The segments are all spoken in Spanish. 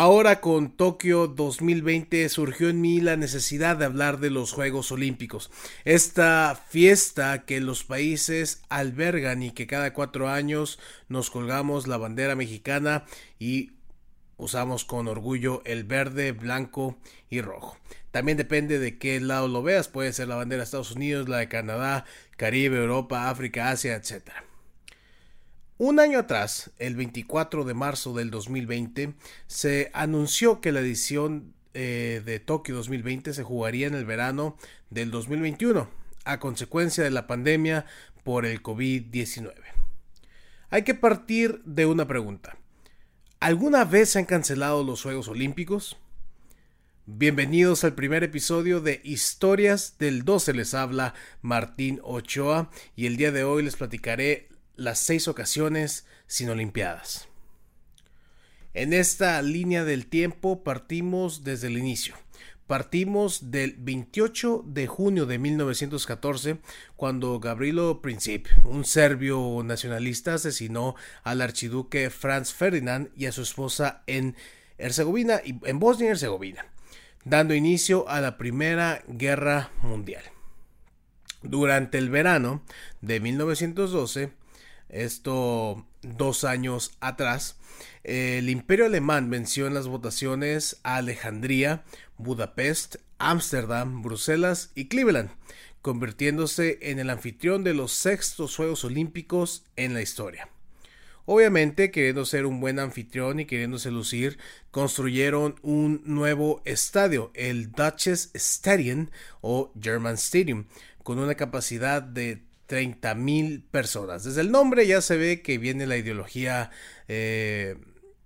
Ahora con Tokio 2020 surgió en mí la necesidad de hablar de los Juegos Olímpicos. Esta fiesta que los países albergan y que cada cuatro años nos colgamos la bandera mexicana y usamos con orgullo el verde, blanco y rojo. También depende de qué lado lo veas, puede ser la bandera de Estados Unidos, la de Canadá, Caribe, Europa, África, Asia, etc. Un año atrás, el 24 de marzo del 2020, se anunció que la edición eh, de Tokio 2020 se jugaría en el verano del 2021, a consecuencia de la pandemia por el COVID-19. Hay que partir de una pregunta. ¿Alguna vez se han cancelado los Juegos Olímpicos? Bienvenidos al primer episodio de Historias del 12 les habla Martín Ochoa y el día de hoy les platicaré las seis ocasiones sin Olimpiadas. En esta línea del tiempo partimos desde el inicio. Partimos del 28 de junio de 1914, cuando Gavrilo Princip, un serbio nacionalista, asesinó al archiduque Franz Ferdinand y a su esposa en Herzegovina en Bosnia y Herzegovina, dando inicio a la Primera Guerra Mundial. Durante el verano de 1912, esto dos años atrás, el imperio alemán venció en las votaciones a Alejandría, Budapest, Ámsterdam, Bruselas y Cleveland, convirtiéndose en el anfitrión de los sextos Juegos Olímpicos en la historia. Obviamente, queriendo ser un buen anfitrión y queriéndose lucir, construyeron un nuevo estadio, el Duchess Stadium o German Stadium, con una capacidad de 30 mil personas. Desde el nombre ya se ve que viene la ideología eh,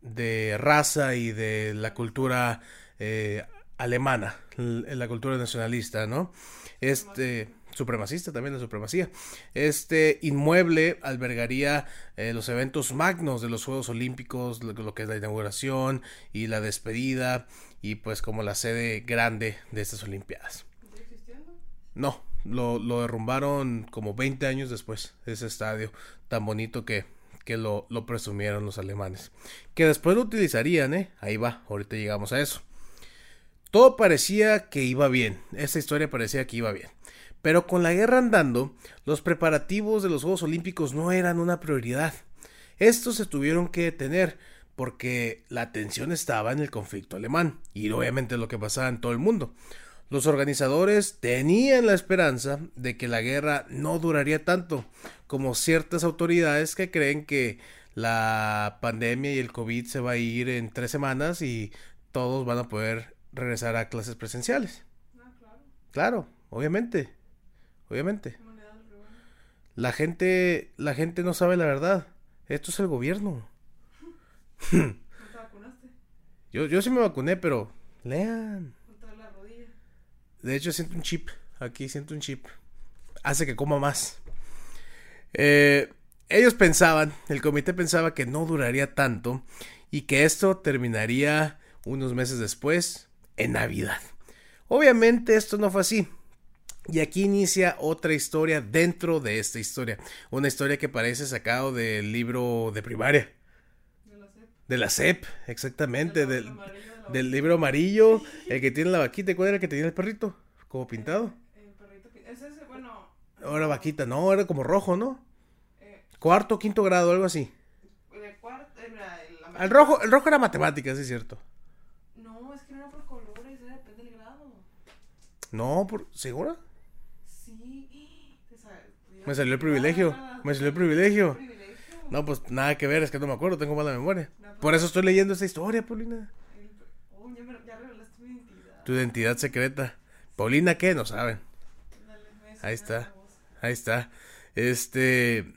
de raza y de la cultura eh, alemana, la cultura nacionalista, ¿no? Este supremacista también la supremacía. Este inmueble albergaría eh, los eventos magnos de los Juegos Olímpicos, lo, lo, que es la inauguración y la despedida y pues como la sede grande de estas Olimpiadas. No, lo, derrumbaron como 20 años después, ese estadio tan bonito que, que lo, presumieron los alemanes. Que después lo utilizarían, ¿eh? Ahí va, ahorita llegamos a eso. Todo parecía que iba bien, esta historia parecía que iba bien. Pero con la guerra andando, los preparativos de los Juegos Olímpicos no eran una prioridad. Estos se tuvieron que detener porque la atención estaba en el conflicto alemán y obviamente lo que pasaba en todo el mundo. Los organizadores tenían la esperanza de que la guerra no duraría tanto, como ciertas autoridades que creen que la pandemia y el COVID se va a ir en tres semanas y todos van a poder regresar a clases presenciales. Ah, claro. claro, obviamente, obviamente. La gente, la gente no sabe la verdad. Esto es el gobierno. ¿No te vacunaste? Yo, yo sí me vacuné, pero lean. De hecho, siento un chip. Aquí siento un chip. Hace que coma más. Eh, ellos pensaban, el comité pensaba que no duraría tanto y que esto terminaría unos meses después, en Navidad. Obviamente esto no fue así. Y aquí inicia otra historia dentro de esta historia. Una historia que parece sacado del libro de primaria. De la CEP. De la CEP, exactamente. Del, del libro amarillo, el que tiene la vaquita, ¿cuál era el que tenía el perrito? Como pintado. El perrito, ese es, bueno. Ahora vaquita, no, era como rojo, ¿no? Eh, Cuarto, quinto grado, algo así. De cuarto, eh, el, rojo, el rojo era matemáticas, es cierto. No, es que no era por colores, era depende del grado. No, por, ¿segura? Sí. Me salió el privilegio, me salió el privilegio. No, pues nada que ver, es que no me acuerdo, tengo mala memoria. Pues por eso estoy leyendo esta historia, Paulina. Tu identidad secreta. Paulina, ¿qué? No saben. Ahí está. Ahí está. Este.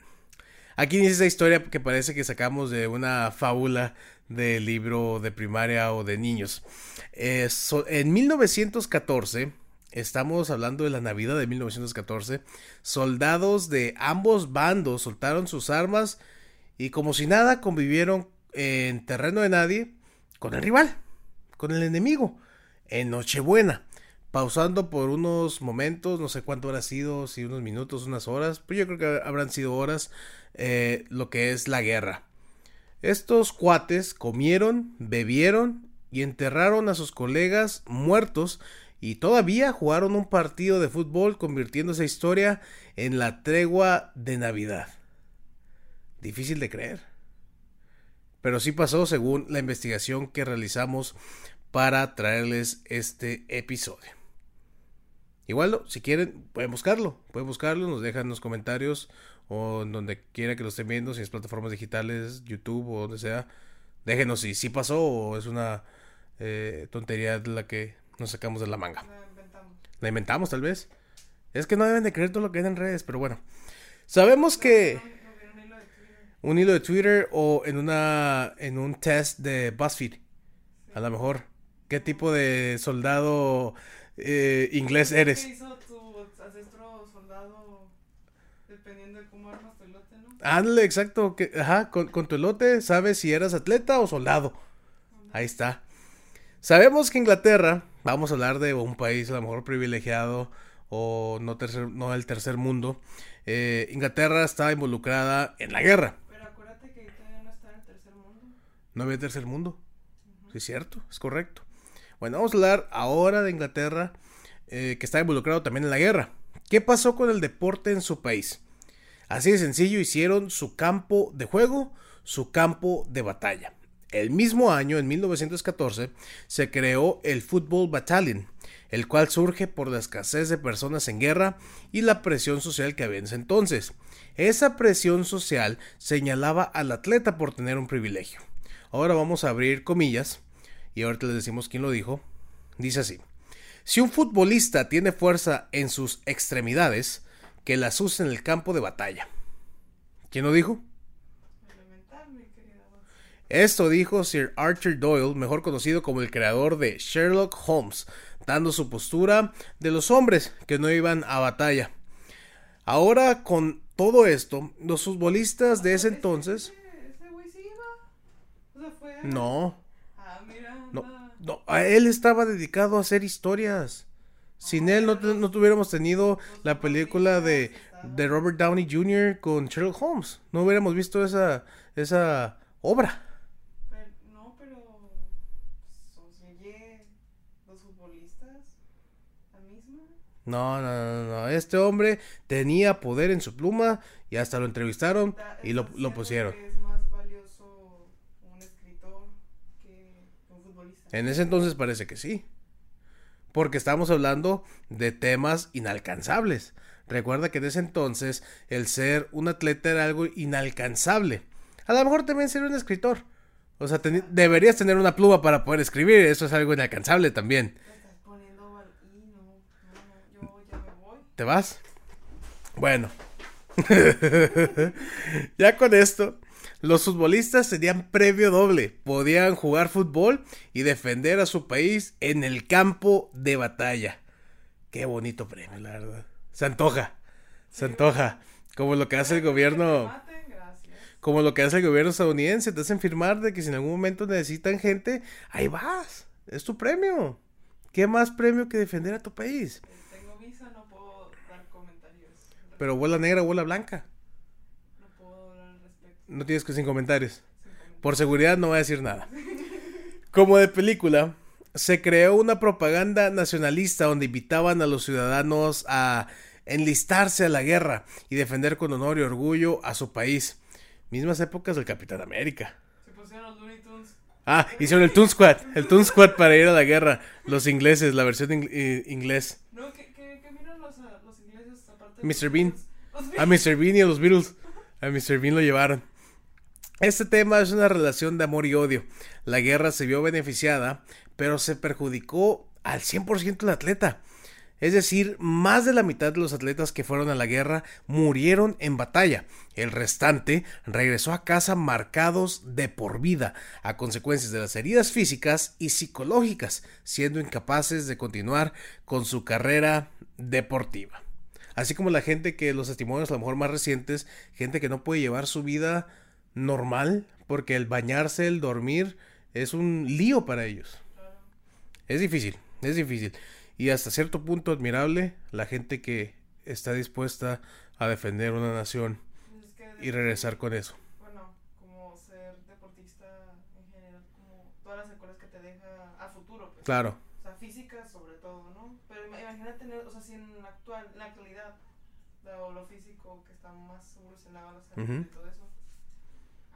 Aquí dice esa historia que parece que sacamos de una fábula del libro de primaria o de niños. en 1914, estamos hablando de la Navidad de 1914, soldados de ambos bandos soltaron sus armas y como si nada convivieron en terreno de nadie con el rival, con el enemigo en Nochebuena, pausando por unos momentos, no sé cuánto habrá sido, si unos minutos, unas horas, pues yo creo que habrán sido horas, eh, lo que es la guerra. Estos cuates comieron, bebieron y enterraron a sus colegas muertos y todavía jugaron un partido de fútbol convirtiendo esa historia en la tregua de Navidad. Difícil de creer. Pero sí pasó según la investigación que realizamos para traerles este episodio. Igual, si quieren, pueden buscarlo. Pueden buscarlo, nos dejan en los comentarios o en donde quiera que lo estén viendo, si es plataformas digitales, YouTube o donde sea. Déjenos si sí pasó o es una eh, tontería de la que nos sacamos de la manga. La inventamos. La inventamos, tal vez. Es que no deben de creer todo lo que hay en redes, pero bueno. Sabemos que No, no vi un hilo de Twitter. un hilo de Twitter o en una en un test de BuzzFeed, a lo mejor. ¿Qué tipo de soldado eh, inglés eres? ¿Qué hizo tu ancestro soldado dependiendo de cómo armas tu elote, no? Ándale, exacto. Que, ajá, con, con tu elote sabes si eras atleta o soldado. Ahí está. Sabemos que Inglaterra, vamos a hablar de un país a lo mejor privilegiado o no, tercer, no del tercer mundo. eh, Inglaterra estaba involucrada en la guerra. Pero acuérdate que todavía no está en el tercer mundo. No había tercer mundo. Sí, es cierto, es correcto. Bueno, vamos a hablar ahora de Inglaterra, eh, que está involucrado también en la guerra. ¿Qué pasó con el deporte en su país? Así de sencillo, hicieron su campo de juego, su campo de batalla. El mismo año, en 1914, se creó el Football Battalion, el cual surge por la escasez de personas en guerra y la presión social que había en ese entonces. Esa presión social señalaba al atleta por tener un privilegio. Ahora vamos a abrir comillas y ahorita les decimos quién lo dijo. Dice así: Si un futbolista tiene fuerza en sus extremidades, que las use en el campo de batalla. ¿Quién lo dijo? Esto dijo Sir Arthur Doyle, mejor conocido como el creador de Sherlock Holmes, dando su postura de los hombres que no iban a batalla. Ahora, con todo esto, los futbolistas de ese entonces... No. No, anda. no, a él estaba dedicado a hacer historias. Sin él no, te- no tuviéramos tenido la película de, de Robert Downey Jr. con Sherlock Holmes. No hubiéramos visto esa, esa obra. Pero- no, pero. pues, Oye, los futbolistas. La misma. No, no, no, no. Este hombre tenía poder en su pluma y hasta lo entrevistaron y lo, ¿estás lo pusieron. que Es más valioso un escritor que un futbolista. En ese entonces parece que sí. Porque estamos hablando de temas inalcanzables. Recuerda que en ese entonces el ser un atleta era algo inalcanzable. A lo mejor también ser un escritor. O sea, deberías tener una pluma para poder escribir. Eso es algo inalcanzable también. ¿Te vas? Bueno. ya con esto, los futbolistas tenían previo doble. Podían jugar fútbol y defender a su país en el campo de batalla. Qué bonito premio, la verdad. Se antoja. Se antoja. Como lo que hace el gobierno. Como lo que hace el gobierno estadounidense. Te hacen firmar de que si en algún momento necesitan gente, ahí vas. Es tu premio. ¿Qué más premio que defender a tu país? Tengo visa, no puedo dar comentarios. Pero bola negra, bola blanca. No puedo hablar al respecto. No tienes que sin comentarios. Por seguridad no voy a decir nada. Como de película, se creó una propaganda nacionalista donde invitaban a los ciudadanos a enlistarse a la guerra y defender con honor y orgullo a su país. Mismas épocas del Capitán América. Se pusieron los Looney Tunes. Ah, hicieron el Toon Squad, el Toon Squad para ir a la guerra. Los ingleses, la versión ing- eh, inglés. No, que, que, que miran los, ah, los ingleses aparte. Mr. los Bean. A Mr. Bean y a los Beatles. A Mr. Bean lo llevaron. Este tema es una relación de amor y odio. La guerra se vio beneficiada, pero se perjudicó al 100% el atleta. Es decir, más de la mitad de los atletas que fueron a la guerra murieron en batalla. El restante regresó a casa marcados de por vida a consecuencias de las heridas físicas y psicológicas, siendo incapaces de continuar con su carrera deportiva. Así como la gente que los testimonios a lo mejor más recientes, gente que no puede llevar su vida normal porque el bañarse, el dormir es un lío para ellos. Es difícil, es difícil. Y hasta cierto punto admirable la gente que está dispuesta a defender una nación Es que y regresar con eso. Bueno, como ser deportista en general, como todas las secuelas que te deja futuro. Pues. Claro. O sea, física sobre todo, ¿no? Pero ima- imagínate, tener, o sea, si en la, actual, en la actualidad, lo, lo físico que está más evolucionado, la salud Ujú. y todo eso.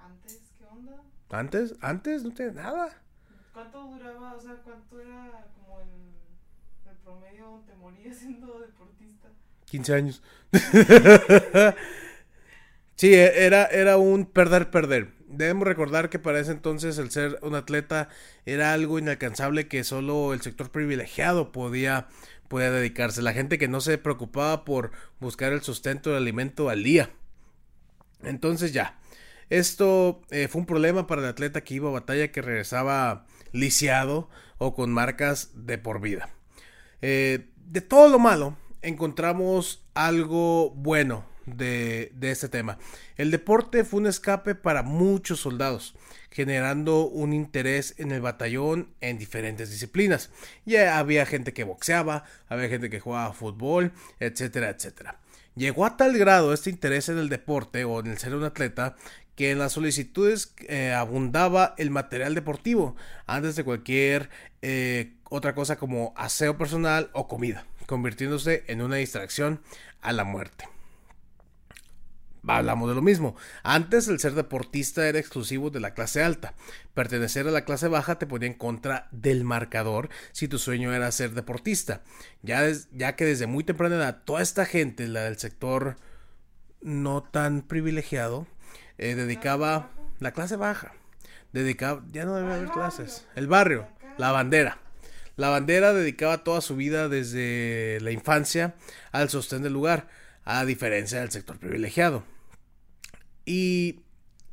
Antes, ¿qué onda? Antes, antes no tenía nada. ¿Cuánto duraba, o sea, cuánto era como el, el promedio donde morías siendo deportista? 15 años. sí, e- era, era un perder-perder. Debemos recordar que para ese entonces el ser un atleta era algo inalcanzable que solo el sector privilegiado podía, podía dedicarse. La gente que no se preocupaba por buscar el sustento del alimento al día. Entonces ya, esto eh, fue un problema para el atleta que iba a batalla que regresaba lisiado o con marcas de por vida. Eh, de todo lo malo, encontramos algo bueno de, de este tema. El deporte fue un escape para muchos soldados, generando un interés en el batallón en diferentes disciplinas. Ya había gente que boxeaba, había gente que jugaba fútbol, etcétera, etcétera. Llegó a tal grado este interés en el deporte o en el ser un atleta que en las solicitudes eh, abundaba el material deportivo antes de cualquier eh, otra cosa como aseo personal o comida, convirtiéndose en una distracción a la muerte. Hablamos de lo mismo. Antes el ser deportista era exclusivo de la clase alta. Pertenecer a la clase baja te ponía en contra del marcador si tu sueño era ser deportista. Ya, ya que desde muy temprana edad toda esta gente, la del sector no tan privilegiado, eh, dedicaba la clase baja. Dedicaba, ya no debe haber clases. El barrio, la bandera. La bandera dedicaba toda su vida desde la infancia al sostén del lugar, a diferencia del sector privilegiado. Y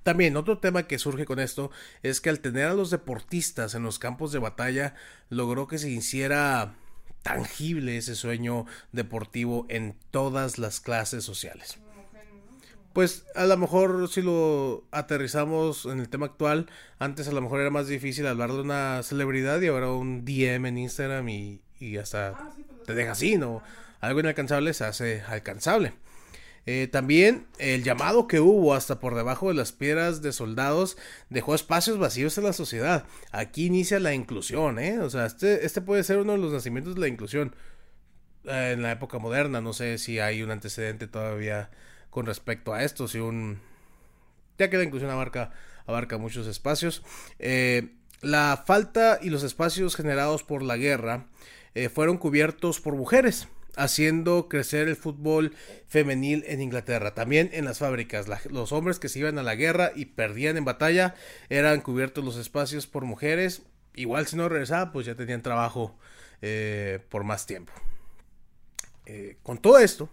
también otro tema que surge con esto es que al tener a los deportistas en los campos de batalla logró que se hiciera tangible ese sueño deportivo en todas las clases sociales. Como genio, ¿no? Como- Pues a lo mejor si lo aterrizamos en el tema actual, antes a lo mejor era más difícil hablar de una celebridad y ahora un DM en Instagram y, y hasta Ah, sí, pues, te deja así, ¿no? Algo inalcanzable se hace alcanzable. Eh, también el llamado que hubo hasta por debajo de las piedras de soldados dejó espacios vacíos en la sociedad. Aquí inicia la inclusión, ¿eh? O sea, este, este puede ser uno de los nacimientos de la inclusión eh, en la época moderna. No sé si hay un antecedente todavía con respecto a esto, si un... Ya que la inclusión abarca, abarca muchos espacios. Eh, la falta y los espacios generados por la guerra eh, fueron cubiertos por mujeres, haciendo crecer el fútbol femenil en Inglaterra. También en las fábricas, los hombres que se iban a la guerra y perdían en batalla eran cubiertos los espacios por mujeres. Igual si no regresaban, pues ya tenían trabajo eh, por más tiempo. Con todo esto,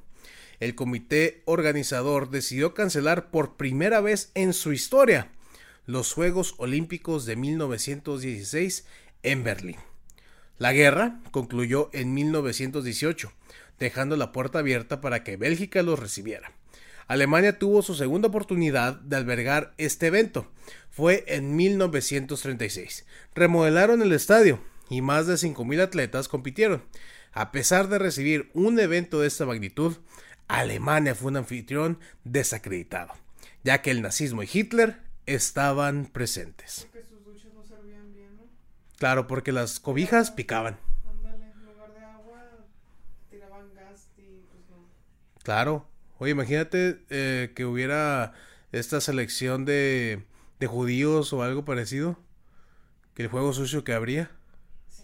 el comité organizador decidió cancelar por primera vez en su historia los Juegos Olímpicos de 1916 en Berlín. La guerra concluyó en 1918, dejando la puerta abierta para que Bélgica los recibiera. Alemania tuvo su segunda oportunidad de albergar este evento. Fue en 1936. Remodelaron el estadio y más de 5.000 atletas compitieron. A pesar de recibir un evento de esta magnitud, Alemania fue un anfitrión desacreditado, ya que el nazismo y Hitler estaban presentes. Que sus duchas no servían bien, ¿no? Claro, porque las cobijas picaban. Ándale, en lugar de agua, tiraban gas y pues no. Claro. Oye, imagínate eh, que hubiera esta selección de, de judíos o algo parecido. Que el juego sucio que habría. Sí,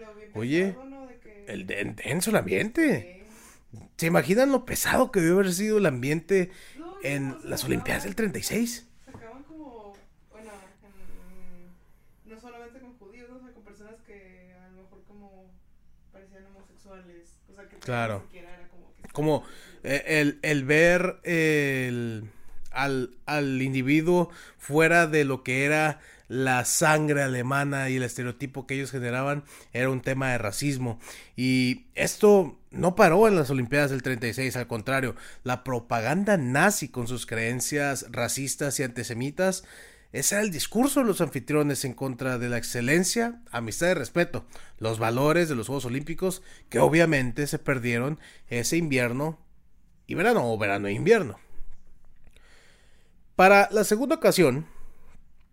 lo vi Oye, pensado, ¿no? De que... El de- denso el ambiente. Sí. ¿Se imaginan lo pesado que debió haber sido el ambiente No, en no, se las Olimpiadas del 36? Sacaban como, bueno, en- no solamente con judíos, o sea, con personas que a lo mejor como parecían homosexuales, o sea, que Claro. ni siquiera era como que... Como eh, el, el ver el, al, al individuo fuera de lo que era la sangre alemana y el estereotipo que ellos generaban era un tema de racismo. Y esto no paró en las Olimpiadas del 36, al contrario, la propaganda nazi con sus creencias racistas y antisemitas, ese era el discurso de los anfitriones en contra de la excelencia, amistad y respeto, los valores de los Juegos Olímpicos que obviamente se perdieron ese invierno y verano o verano e invierno. Para la segunda ocasión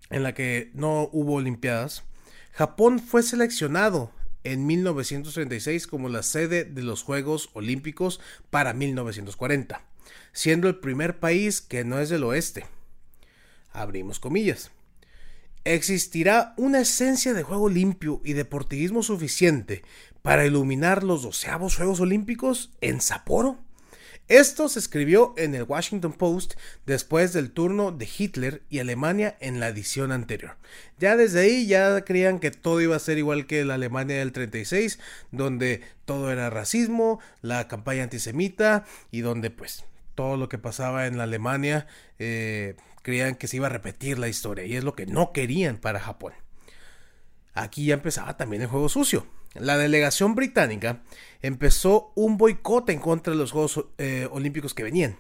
en la que no hubo Olimpiadas Japón fue seleccionado en 1936 como la sede de los Juegos Olímpicos para 1940, siendo el primer país que no es del oeste. Abrimos comillas. ¿Existirá una esencia de juego limpio y deportivismo suficiente para iluminar los doceavos Juegos Olímpicos en Sapporo? Esto se escribió en el Washington Post después del turno de Hitler y Alemania en la edición anterior. Ya desde ahí ya creían que todo iba a ser igual que la Alemania del 36, donde todo era racismo, la campaña antisemita y donde pues todo lo que pasaba en la Alemania eh, creían que se iba a repetir la historia y es lo que no querían para Japón. Aquí ya empezaba también el juego sucio la delegación británica empezó un boicot en contra de los Juegos eh, Olímpicos que venían,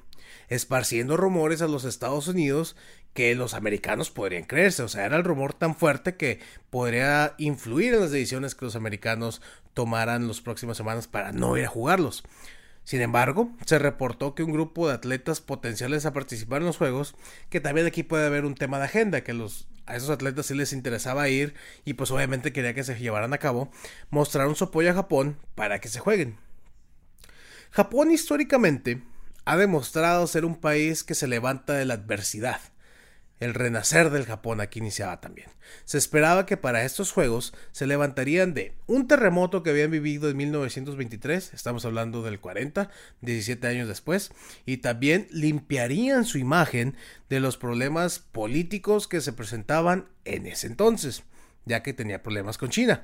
esparciendo rumores a los Estados Unidos que los americanos podrían creerse. O sea, era el rumor tan fuerte que podría influir en las decisiones que los americanos tomaran las próximas semanas para no ir a jugarlos. Sin embargo, se reportó que un grupo de atletas potenciales a participar en los Juegos, que también aquí puede haber un tema de agenda, que a esos atletas sí les interesaba ir y pues obviamente quería que se llevaran a cabo, mostraron su apoyo a Japón para que se jueguen. Japón históricamente ha demostrado ser un país que se levanta de la adversidad el renacer del Japón aquí iniciaba también. Se esperaba que para estos juegos se levantarían de un terremoto que habían vivido en 1923, estamos hablando del 40, 17 años después, y también limpiarían su imagen de los problemas políticos que se presentaban en ese entonces, ya que tenía problemas con China.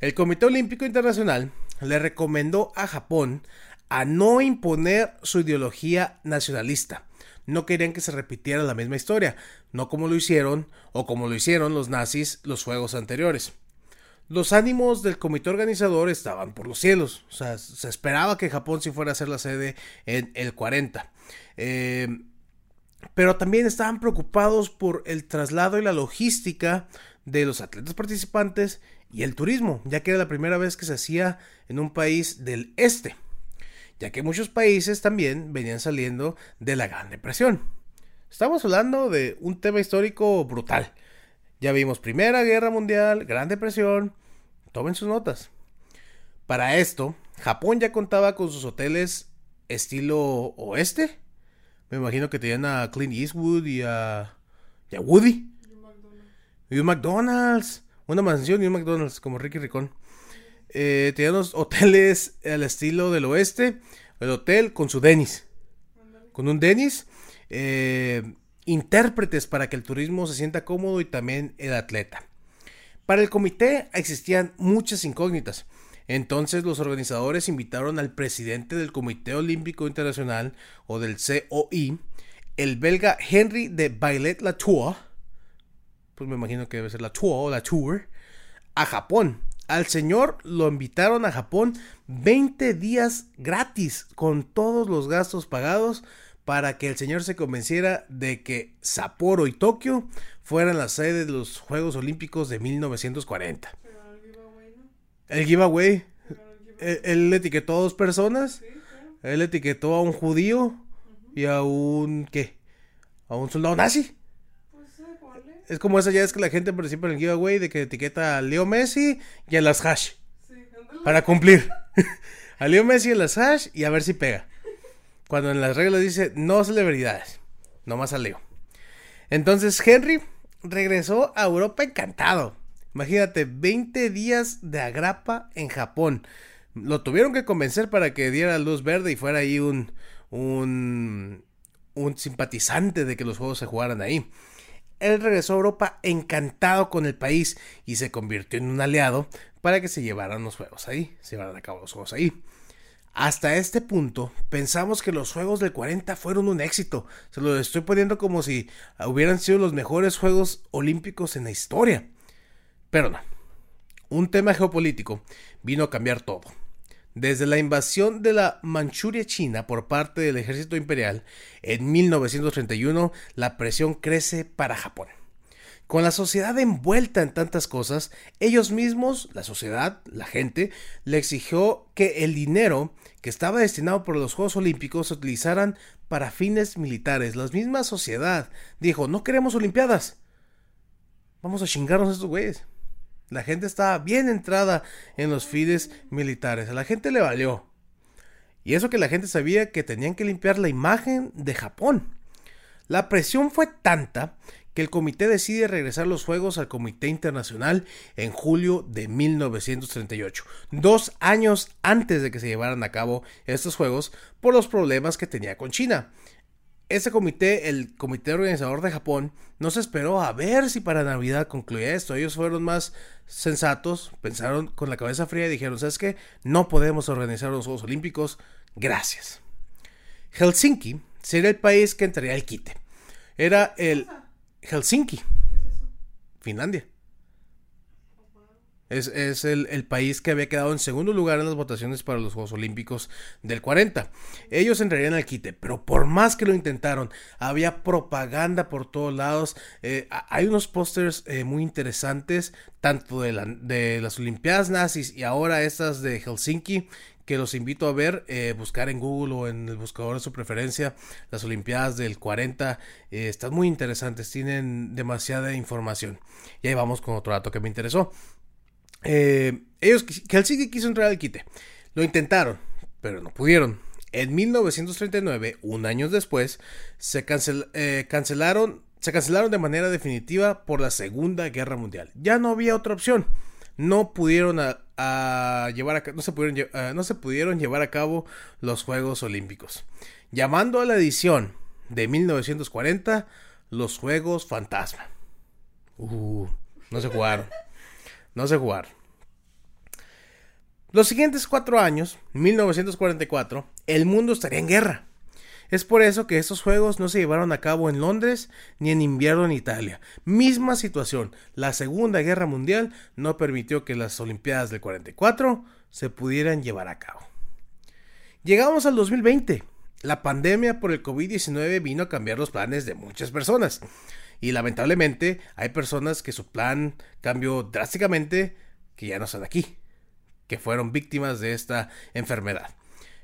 El Comité Olímpico Internacional le recomendó a Japón a no imponer su ideología nacionalista no querían que se repitiera la misma historia, no como lo hicieron o como lo hicieron los nazis los juegos anteriores. Los ánimos del comité organizador estaban por los cielos, o sea, se esperaba que Japón sí fuera a ser la sede en el 40. Eh, pero también estaban preocupados por el traslado y la logística de los atletas participantes y el turismo, ya que era la primera vez que se hacía en un país del este ya que muchos países también venían saliendo de la Gran Depresión. Estamos hablando de un tema histórico brutal. Ya vimos Primera Guerra Mundial, Gran Depresión, tomen sus notas. Para esto, Japón ya contaba con sus hoteles estilo oeste. Me imagino que tenían a Clint Eastwood y a, y a Woody. Y un McDonald's. Una mansión y un McDonald's, como Ricky Ricón. Eh, los hoteles al estilo del oeste. El hotel con su Denis. Con un Denis. Eh, intérpretes para que el turismo se sienta cómodo y también el atleta. Para el comité existían muchas incógnitas. Entonces los organizadores invitaron al presidente del Comité Olímpico Internacional o del COI, el belga Henry de Bailet Latour, pues me imagino que debe ser la Tour o la Tour, a Japón al señor lo invitaron a Japón 20 días gratis con todos los gastos pagados para que el señor se convenciera de que Sapporo y Tokio fueran la sede de los Juegos Olímpicos de 1940. el giveaway, Él, etiquetó a dos personas. Él etiquetó a un judío y a un ¿qué? A un soldado nazi. Es como esa ya es que la gente participa en el giveaway de que etiqueta a Leo Messi y a las hash. para cumplir. a Leo Messi y a las hash y a ver si pega. Cuando en las reglas dice no celebridades. Nomás a Leo. Entonces Henry regresó a Europa encantado. Imagínate, 20 días de agrapa en Japón. Lo tuvieron que convencer para que diera luz verde y fuera ahí un, un, un simpatizante de que los juegos se jugaran ahí él regresó a Europa encantado con el país y se convirtió en un aliado para que se llevaran los juegos ahí, se llevaran a cabo los juegos ahí. Hasta este punto pensamos que los juegos del 40 fueron un éxito. Se lo estoy poniendo como si hubieran sido los mejores juegos olímpicos en la historia. Pero no. Un tema geopolítico vino a cambiar todo. Desde la invasión de la Manchuria china por parte del ejército imperial en 1931, la presión crece para Japón. Con la sociedad envuelta en tantas cosas, ellos mismos, la sociedad, la gente, le exigió que el dinero que estaba destinado por los Juegos Olímpicos se utilizaran para fines militares. La misma sociedad dijo, no queremos Olimpiadas. Vamos a chingarnos a estos güeyes. La gente estaba bien entrada en los fides militares. A la gente le valió. Y eso que la gente sabía que tenían que limpiar la imagen de Japón. La presión fue tanta que el comité decide regresar los Juegos al Comité Internacional en julio de 1938, dos años antes de que se llevaran a cabo estos Juegos por los problemas que tenía con China. Ese comité, el comité organizador de Japón, no se esperó a ver si para Navidad concluía esto. Ellos fueron más sensatos, pensaron con la cabeza fría y dijeron, ¿sabes qué? No podemos organizar los Juegos Olímpicos. Gracias. Helsinki sería el país que entraría al quite. Era el Helsinki, Finlandia. Es, el, país que había quedado en segundo lugar en las votaciones para los Juegos Olímpicos del 40. Ellos entrarían al quite, pero por más que lo intentaron, había propaganda por todos lados. Eh, hay unos pósters eh, muy interesantes, tanto de, de las Olimpiadas nazis y ahora estas de Helsinki, que los invito a ver, eh, buscar en Google o en el buscador de su preferencia las Olimpiadas del 40. Eh, están muy interesantes, tienen demasiada información. Y ahí vamos con otro dato que me interesó. Eh, ellos, Helsinki quiso entrar al quite. Lo intentaron, pero no pudieron. En 1939, un año después, se cancelaron, se cancelaron de manera definitiva por la Segunda Guerra Mundial. Ya no había otra opción no pudieron llevar a, no se pudieron, no se pudieron llevar a cabo los Juegos Olímpicos, llamando a la edición de 1940 los Juegos Fantasma. Uh, no se jugaron. No se jugaron. Los siguientes cuatro años, 1944, el mundo estaría en guerra. Es por eso que estos juegos no se llevaron a cabo en Londres ni en invierno en Italia. Misma situación, la Segunda Guerra Mundial no permitió que las Olimpiadas del 44 se pudieran llevar a cabo. Llegamos al 2020. La pandemia por el COVID-19 vino a cambiar los planes de muchas personas. Y lamentablemente hay personas que su plan cambió drásticamente, que ya no están aquí, que fueron víctimas de esta enfermedad.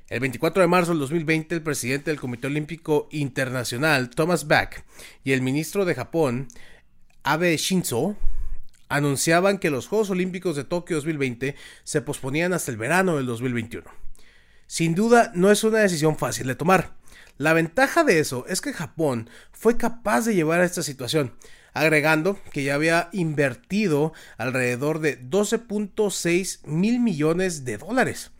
El 24 de marzo del 2020, el presidente del Comité Olímpico Internacional, Thomas Bach, y el ministro de Japón, Abe Shinzo, anunciaban que los Juegos Olímpicos de Tokio 2020 se posponían hasta el verano del 2021. Sin duda, no es una decisión fácil de tomar. La ventaja de eso es que Japón fue capaz de llevar a esta situación, agregando que ya había invertido alrededor de 12.6 mil millones de dólares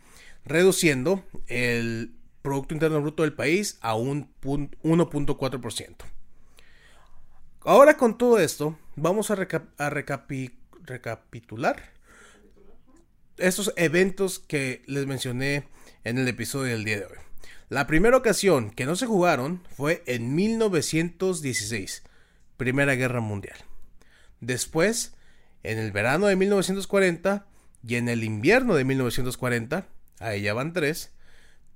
reduciendo el Producto Interno Bruto del país a un 1.4%. Ahora con todo esto, vamos a, recapitular estos eventos que les mencioné en el episodio del día de hoy. La primera ocasión que no se jugaron fue en 1916, Primera Guerra Mundial. Después, en el verano de 1940 y en el invierno de 1940, ahí ya van tres,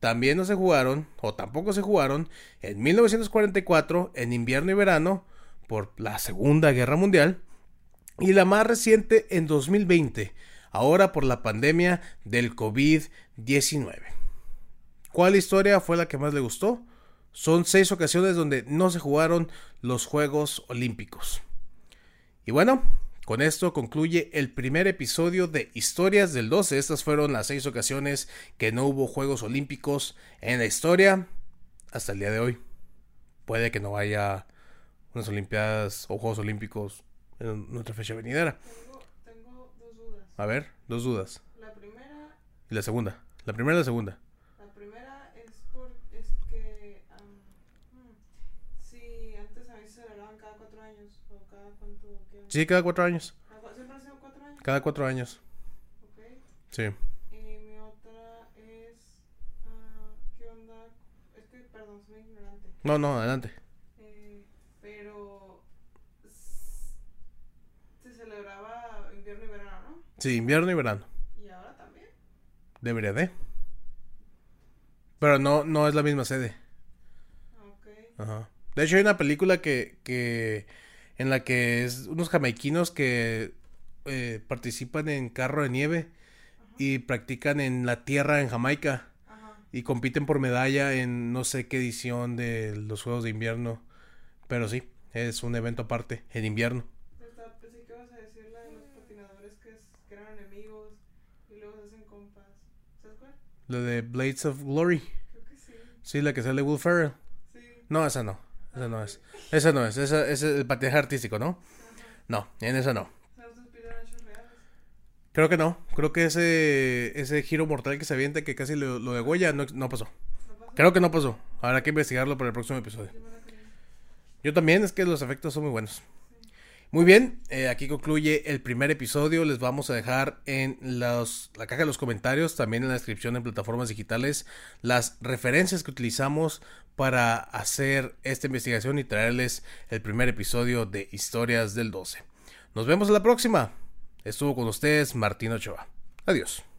también no se jugaron, o tampoco se jugaron, en 1944, en invierno y verano, por la Segunda Guerra Mundial, y la más reciente en 2020, ahora por la pandemia del COVID-19. ¿Cuál historia fue la que más le gustó? Son seis ocasiones donde no se jugaron los Juegos Olímpicos. Y bueno, con esto concluye el primer episodio de Historias del 12. Estas fueron las seis ocasiones que no hubo Juegos Olímpicos en la historia hasta el día de hoy. Puede que no haya unas Olimpiadas o Juegos Olímpicos en nuestra fecha venidera. Tengo, dos dudas. A ver, dos dudas. La primera. Y la segunda. La primera y la segunda. La primera es por. Es que. Hmm, si antes a mí se celebraban cada cuatro años. O cada cuánto. Sí, cada cuatro años. ¿Siempre han sido cuatro años? Cada cuatro años. Ok. Sí. Y mi otra es. ah ¿Qué onda? Es que, perdón, soy ignorante. No, no, adelante. Eh, pero. Se celebraba invierno y verano, ¿no? Sí, invierno y verano. Y ahora también. Debería de. Pero no, no es la misma sede. Ok. Ajá. De hecho, hay una película que, que en la que es unos jamaiquinos que eh, participan en carro de nieve y practican en la tierra en Jamaica Ajá. y compiten por medalla en no sé qué edición de los Juegos de Invierno. Pero sí, es un evento aparte en invierno. Está- Pensé que ibas a decir la de los patinadores que es amigos y luego se hacen compas. ¿Sabes cuál? La de Blades of Glory. Creo que sí. Sí, la que sale Will Ferrell. Sí. No, esa no. Esa no es. Esa no es. Esa es el patinaje artístico, ¿no? No, en esa no. Creo que no. Creo que ese, ese giro mortal que se avienta que casi lo, lo degüella no, no pasó. Creo que no pasó. Habrá que investigarlo para el próximo episodio. Yo también, es que los efectos son muy buenos. Muy bien, eh, aquí concluye el primer episodio. Les vamos a dejar en la caja de los comentarios, también en la descripción en plataformas digitales, las referencias que utilizamos para hacer esta investigación y traerles el primer episodio de Historias del 12. Nos vemos en la próxima. Estuvo con ustedes Martín Ochoa. Adiós.